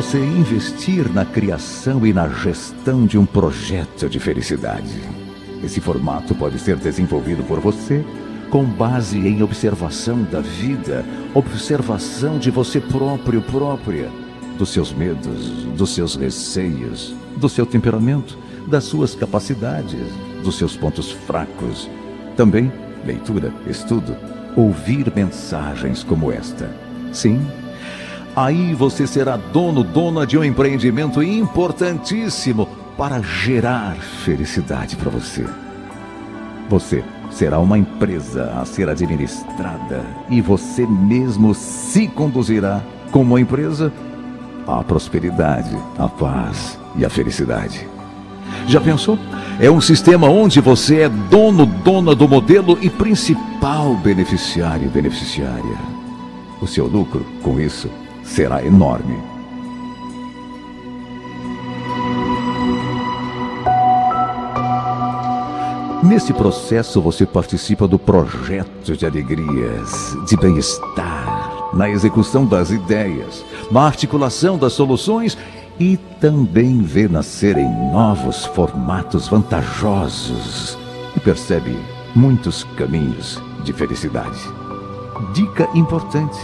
você investir na criação e na gestão de um projeto de felicidade. Esse formato pode ser desenvolvido por você com base em observação da vida, observação de você próprio, própria, dos seus medos, dos seus receios, do seu temperamento, das suas capacidades, dos seus pontos fracos. Também leitura, estudo, ouvir mensagens como esta. Sim, aí você será dono, dona de um empreendimento importantíssimo para gerar felicidade para você. Você será uma empresa a ser administrada e você mesmo se conduzirá como uma empresa à prosperidade, à paz e à felicidade. Já pensou? É um sistema onde você é dono, dona do modelo e principal beneficiário beneficiária. O seu lucro, com isso, será enorme. Nesse processo, você participa do projeto de alegrias, de bem-estar, na execução das ideias, na articulação das soluções e também vê nascerem novos formatos vantajosos e percebe muitos caminhos de felicidade. Dica importante: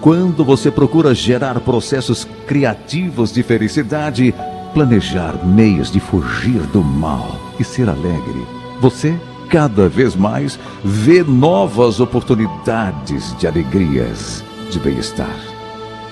quando você procura gerar processos criativos de felicidade, planejar meios de fugir do mal e ser alegre, você cada vez mais vê novas oportunidades de alegrias, de bem-estar.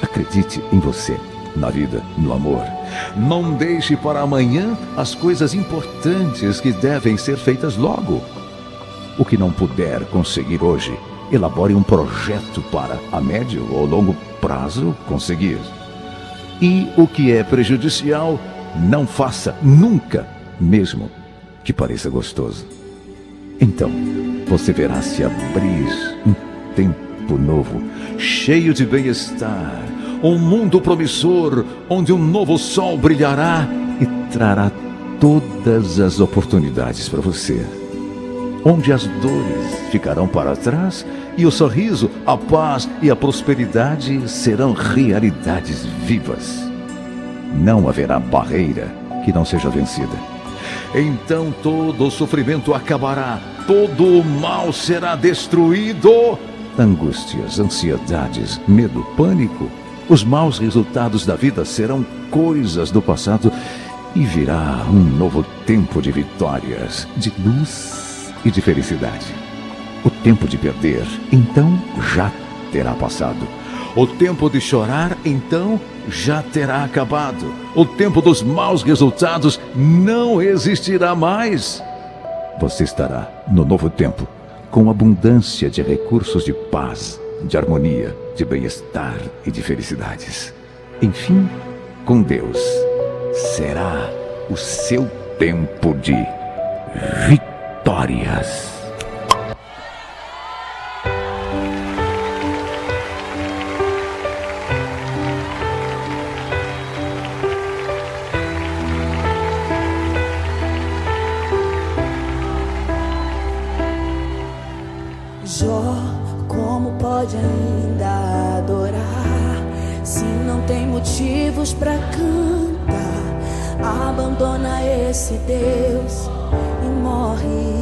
Acredite em você, na vida, no amor. Não deixe para amanhã as coisas importantes que devem ser feitas logo. O que não puder conseguir hoje, elabore um projeto para, a médio ou longo prazo, conseguir. E o que é prejudicial, não faça nunca, mesmo que pareça gostoso. Então, você verá se abrir um tempo novo, cheio de bem-estar, um mundo promissor, onde um novo sol brilhará e trará todas as oportunidades para você. Onde as dores ficarão para trás e o sorriso, a paz e a prosperidade serão realidades vivas. Não haverá barreira que não seja vencida. Então todo o sofrimento acabará, todo o mal será destruído. Angústias, ansiedades, medo, pânico, os maus resultados da vida serão coisas do passado e virá um novo tempo de vitórias, de luz e de felicidade. O tempo de perder, então, já terá passado. O tempo de chorar, então, já terá acabado. O tempo dos maus resultados não existirá mais. Você estará no novo tempo, com abundância de recursos de paz, de harmonia, de bem-estar e de felicidades. Enfim, com Deus, será o seu tempo de vitórias. Jó, como pode ainda adorar se não tem motivos para cantar? Abandona esse Deus e morre.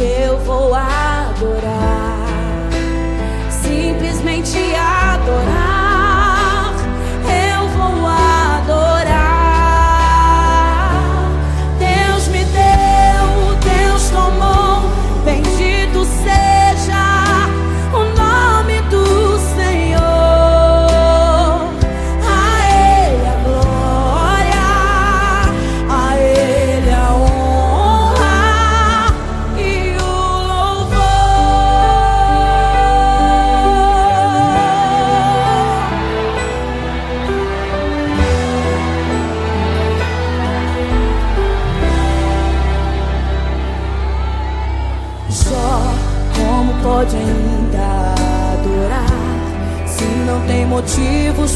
Eu vou adorar, simplesmente adorar.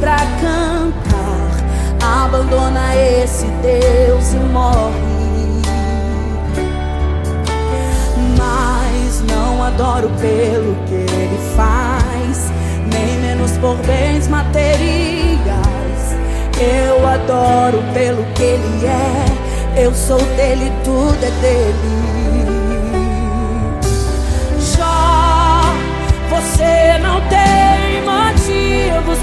Pra cantar. Abandona esse Deus e morre. Mas não adoro pelo que ele faz, nem menos por bens materiais. Eu adoro pelo que ele é. Eu sou dele, tudo é dele. Você não tem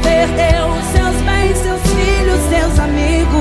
perdeu seus bens, seus filhos, seus amigos.